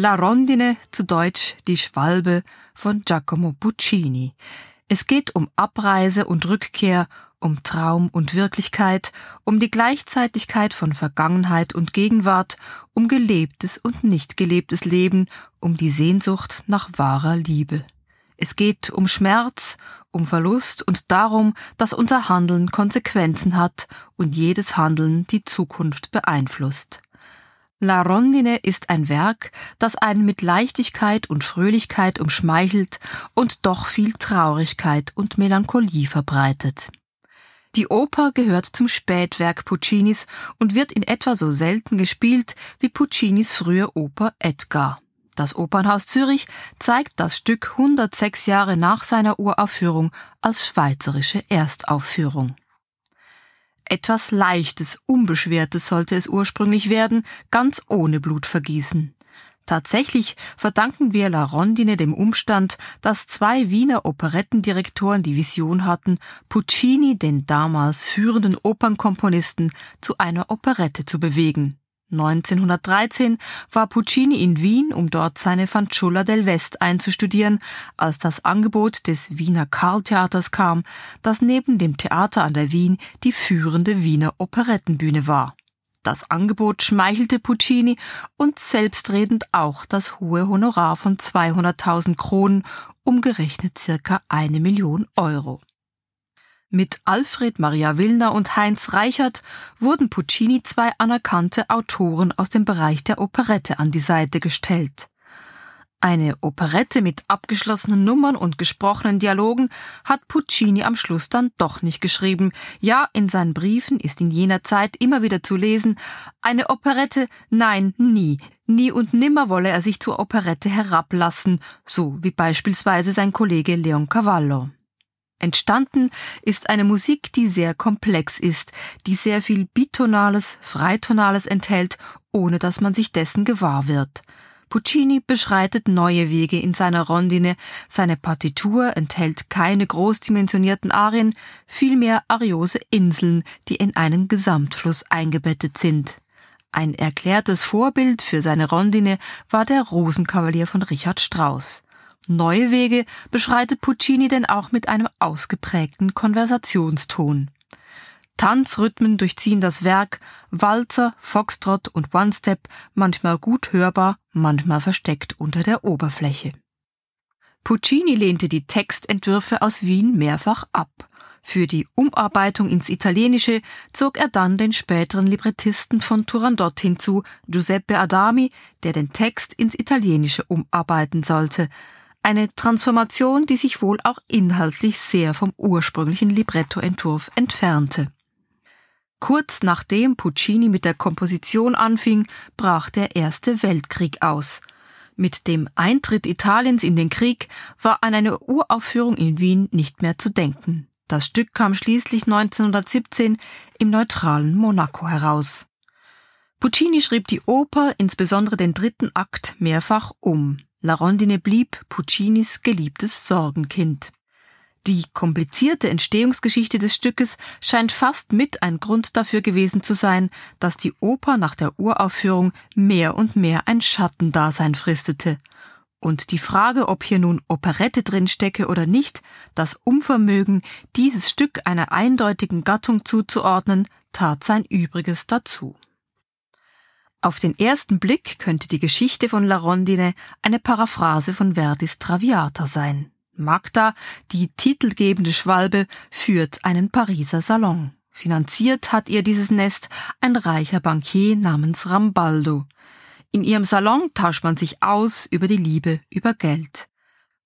La Rondine, zu Deutsch Die Schwalbe von Giacomo Puccini. Es geht um Abreise und Rückkehr, um Traum und Wirklichkeit, um die Gleichzeitigkeit von Vergangenheit und Gegenwart, um gelebtes und nicht gelebtes Leben, um die Sehnsucht nach wahrer Liebe. Es geht um Schmerz, um Verlust und darum, dass unser Handeln Konsequenzen hat und jedes Handeln die Zukunft beeinflusst. La Rondine ist ein Werk, das einen mit Leichtigkeit und Fröhlichkeit umschmeichelt und doch viel Traurigkeit und Melancholie verbreitet. Die Oper gehört zum Spätwerk Puccinis und wird in etwa so selten gespielt wie Puccinis frühe Oper Edgar. Das Opernhaus Zürich zeigt das Stück 106 Jahre nach seiner Uraufführung als schweizerische Erstaufführung. Etwas Leichtes, Unbeschwertes sollte es ursprünglich werden, ganz ohne Blutvergießen. Tatsächlich verdanken wir La Rondine dem Umstand, dass zwei Wiener Operettendirektoren die Vision hatten, Puccini, den damals führenden Opernkomponisten, zu einer Operette zu bewegen. 1913 war Puccini in Wien, um dort seine Fanciulla del West einzustudieren, als das Angebot des Wiener Karltheaters kam, das neben dem Theater an der Wien die führende Wiener Operettenbühne war. Das Angebot schmeichelte Puccini und selbstredend auch das hohe Honorar von 200.000 Kronen, umgerechnet circa eine Million Euro. Mit Alfred Maria Willner und Heinz Reichert wurden Puccini zwei anerkannte Autoren aus dem Bereich der Operette an die Seite gestellt. Eine Operette mit abgeschlossenen Nummern und gesprochenen Dialogen hat Puccini am Schluss dann doch nicht geschrieben. Ja, in seinen Briefen ist in jener Zeit immer wieder zu lesen, eine Operette, nein, nie. Nie und nimmer wolle er sich zur Operette herablassen, so wie beispielsweise sein Kollege Leon Cavallo. Entstanden ist eine Musik, die sehr komplex ist, die sehr viel Bitonales, Freitonales enthält, ohne dass man sich dessen gewahr wird. Puccini beschreitet neue Wege in seiner Rondine, seine Partitur enthält keine großdimensionierten Arien, vielmehr ariose Inseln, die in einen Gesamtfluss eingebettet sind. Ein erklärtes Vorbild für seine Rondine war der Rosenkavalier von Richard Strauss. Neue Wege beschreitet Puccini denn auch mit einem ausgeprägten Konversationston. Tanzrhythmen durchziehen das Werk, Walzer, Foxtrot und One-Step, manchmal gut hörbar, manchmal versteckt unter der Oberfläche. Puccini lehnte die Textentwürfe aus Wien mehrfach ab. Für die Umarbeitung ins Italienische zog er dann den späteren Librettisten von Turandot hinzu, Giuseppe Adami, der den Text ins Italienische umarbeiten sollte, eine Transformation, die sich wohl auch inhaltlich sehr vom ursprünglichen Librettoentwurf entfernte. Kurz nachdem Puccini mit der Komposition anfing, brach der Erste Weltkrieg aus. Mit dem Eintritt Italiens in den Krieg war an eine Uraufführung in Wien nicht mehr zu denken. Das Stück kam schließlich 1917 im neutralen Monaco heraus. Puccini schrieb die Oper, insbesondere den dritten Akt, mehrfach um. La Rondine blieb Puccinis geliebtes Sorgenkind. Die komplizierte Entstehungsgeschichte des Stückes scheint fast mit ein Grund dafür gewesen zu sein, dass die Oper nach der Uraufführung mehr und mehr ein Schattendasein fristete. Und die Frage, ob hier nun Operette drinstecke oder nicht, das Unvermögen, dieses Stück einer eindeutigen Gattung zuzuordnen, tat sein Übriges dazu. Auf den ersten Blick könnte die Geschichte von La Rondine eine Paraphrase von Verdis Traviata sein. Magda, die titelgebende Schwalbe, führt einen Pariser Salon. Finanziert hat ihr dieses Nest ein reicher Bankier namens Rambaldo. In ihrem Salon tauscht man sich aus über die Liebe, über Geld.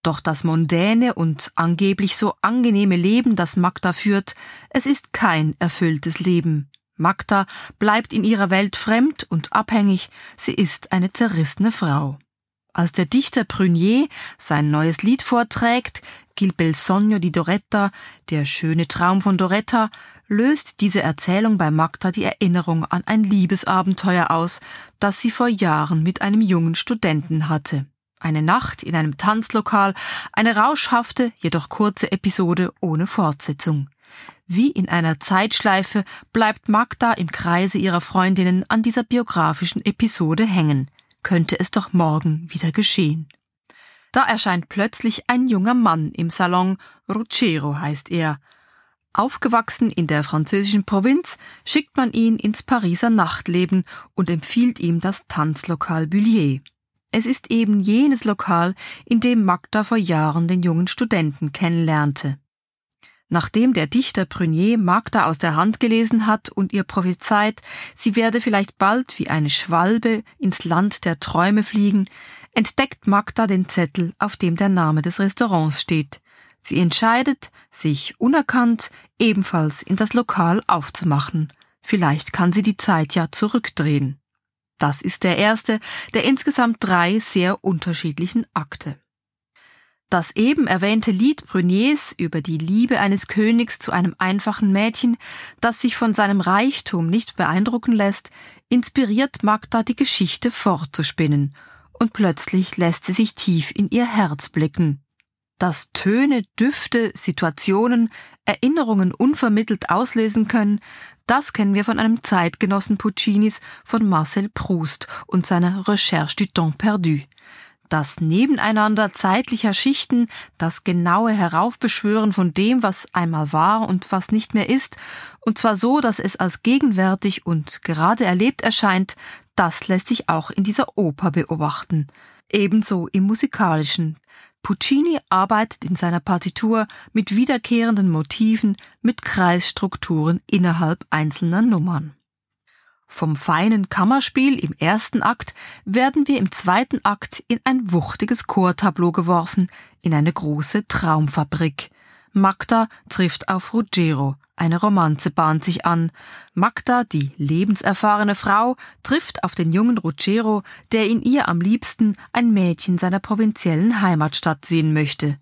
Doch das mondäne und angeblich so angenehme Leben, das Magda führt, es ist kein erfülltes Leben. Magda bleibt in ihrer Welt fremd und abhängig, sie ist eine zerrissene Frau. Als der Dichter Prunier sein neues Lied vorträgt, Gil bel sogno di Doretta, der schöne Traum von Doretta, löst diese Erzählung bei Magda die Erinnerung an ein Liebesabenteuer aus, das sie vor Jahren mit einem jungen Studenten hatte. Eine Nacht in einem Tanzlokal, eine rauschhafte, jedoch kurze Episode ohne Fortsetzung. Wie in einer Zeitschleife bleibt Magda im Kreise ihrer Freundinnen an dieser biografischen Episode hängen. könnte es doch morgen wieder geschehen. Da erscheint plötzlich ein junger Mann im Salon, Ruggero heißt er. Aufgewachsen in der französischen Provinz, schickt man ihn ins Pariser Nachtleben und empfiehlt ihm das Tanzlokal Bullier. Es ist eben jenes Lokal, in dem Magda vor Jahren den jungen Studenten kennenlernte. Nachdem der Dichter Prunier Magda aus der Hand gelesen hat und ihr prophezeit, sie werde vielleicht bald wie eine Schwalbe ins Land der Träume fliegen, entdeckt Magda den Zettel, auf dem der Name des Restaurants steht. Sie entscheidet, sich unerkannt ebenfalls in das Lokal aufzumachen. Vielleicht kann sie die Zeit ja zurückdrehen. Das ist der erste der insgesamt drei sehr unterschiedlichen Akte. Das eben erwähnte Lied Bruniers über die Liebe eines Königs zu einem einfachen Mädchen, das sich von seinem Reichtum nicht beeindrucken lässt, inspiriert Magda die Geschichte fortzuspinnen, und plötzlich lässt sie sich tief in ihr Herz blicken. Dass Töne, Düfte, Situationen, Erinnerungen unvermittelt auslösen können, das kennen wir von einem Zeitgenossen Puccinis von Marcel Proust und seiner Recherche du temps perdu. Das Nebeneinander zeitlicher Schichten, das genaue Heraufbeschwören von dem, was einmal war und was nicht mehr ist, und zwar so, dass es als gegenwärtig und gerade erlebt erscheint, das lässt sich auch in dieser Oper beobachten. Ebenso im musikalischen. Puccini arbeitet in seiner Partitur mit wiederkehrenden Motiven, mit Kreisstrukturen innerhalb einzelner Nummern. Vom feinen Kammerspiel im ersten Akt werden wir im zweiten Akt in ein wuchtiges Chortableau geworfen, in eine große Traumfabrik. Magda trifft auf Ruggiero, eine Romanze bahnt sich an. Magda, die lebenserfahrene Frau, trifft auf den jungen Ruggiero, der in ihr am liebsten ein Mädchen seiner provinziellen Heimatstadt sehen möchte.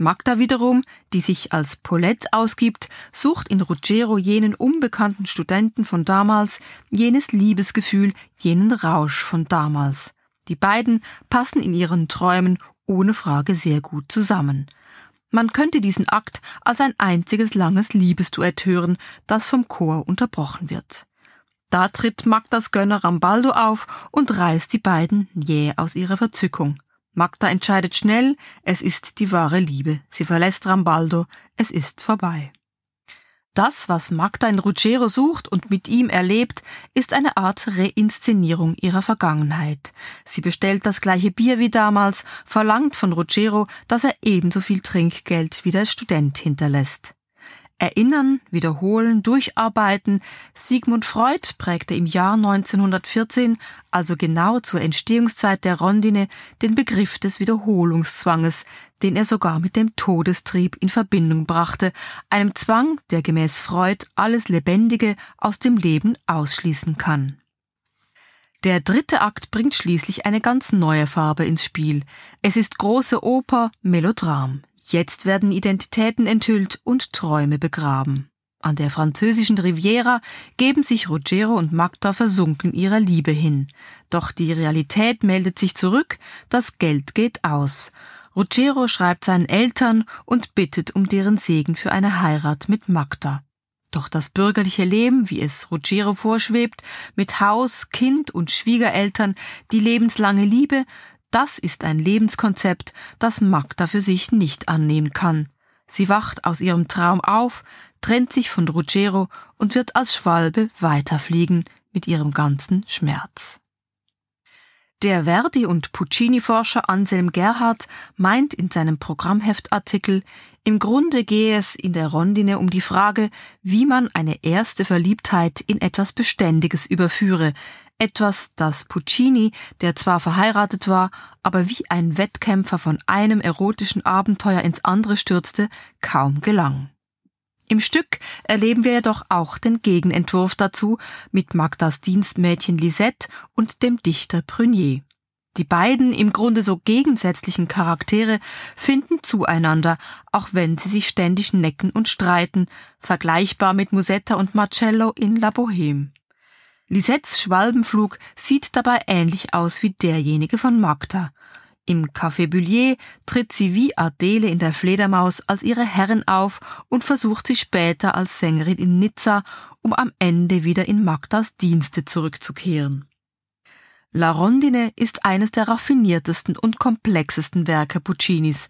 Magda wiederum, die sich als Paulette ausgibt, sucht in Ruggiero jenen unbekannten Studenten von damals, jenes Liebesgefühl, jenen Rausch von damals. Die beiden passen in ihren Träumen ohne Frage sehr gut zusammen. Man könnte diesen Akt als ein einziges langes Liebesduett hören, das vom Chor unterbrochen wird. Da tritt Magdas Gönner Rambaldo auf und reißt die beiden jäh aus ihrer Verzückung. Magda entscheidet schnell, es ist die wahre Liebe. Sie verlässt Rambaldo, es ist vorbei. Das, was Magda in Ruggiero sucht und mit ihm erlebt, ist eine Art Reinszenierung ihrer Vergangenheit. Sie bestellt das gleiche Bier wie damals, verlangt von Ruggiero, dass er ebenso viel Trinkgeld wie der Student hinterlässt. Erinnern, wiederholen, durcharbeiten. Sigmund Freud prägte im Jahr 1914, also genau zur Entstehungszeit der Rondine, den Begriff des Wiederholungszwanges, den er sogar mit dem Todestrieb in Verbindung brachte, einem Zwang, der gemäß Freud alles Lebendige aus dem Leben ausschließen kann. Der dritte Akt bringt schließlich eine ganz neue Farbe ins Spiel. Es ist große Oper, Melodram. Jetzt werden Identitäten enthüllt und Träume begraben. An der französischen Riviera geben sich Ruggiero und Magda versunken ihrer Liebe hin. Doch die Realität meldet sich zurück, das Geld geht aus. Ruggiero schreibt seinen Eltern und bittet um deren Segen für eine Heirat mit Magda. Doch das bürgerliche Leben, wie es Ruggiero vorschwebt, mit Haus, Kind und Schwiegereltern, die lebenslange Liebe, das ist ein Lebenskonzept, das Magda für sich nicht annehmen kann. Sie wacht aus ihrem Traum auf, trennt sich von Ruggiero und wird als Schwalbe weiterfliegen mit ihrem ganzen Schmerz. Der Verdi- und Puccini-Forscher Anselm Gerhardt meint in seinem Programmheftartikel, im Grunde gehe es in der Rondine um die Frage, wie man eine erste Verliebtheit in etwas Beständiges überführe, etwas, das Puccini, der zwar verheiratet war, aber wie ein Wettkämpfer von einem erotischen Abenteuer ins andere stürzte, kaum gelang. Im Stück erleben wir jedoch auch den Gegenentwurf dazu mit Magdas Dienstmädchen Lisette und dem Dichter Prunier. Die beiden im Grunde so gegensätzlichen Charaktere finden zueinander, auch wenn sie sich ständig necken und streiten, vergleichbar mit Musetta und Marcello in La Bohème. Lisettes Schwalbenflug sieht dabei ähnlich aus wie derjenige von Magda. Im Café Bullier tritt sie wie Adele in der Fledermaus als ihre Herrin auf und versucht sie später als Sängerin in Nizza, um am Ende wieder in Magdas Dienste zurückzukehren. La Rondine ist eines der raffiniertesten und komplexesten Werke Puccinis.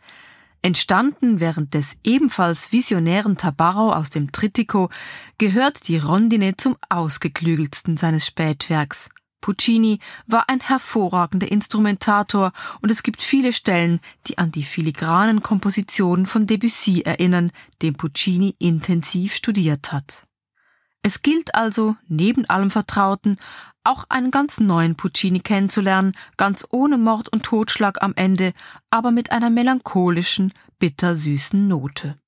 Entstanden während des ebenfalls visionären Tabarro aus dem Trittico, gehört die Rondine zum ausgeklügeltsten seines Spätwerks. Puccini war ein hervorragender Instrumentator und es gibt viele Stellen, die an die filigranen Kompositionen von Debussy erinnern, den Puccini intensiv studiert hat. Es gilt also, neben allem Vertrauten, auch einen ganz neuen Puccini kennenzulernen, ganz ohne Mord und Totschlag am Ende, aber mit einer melancholischen, bittersüßen Note.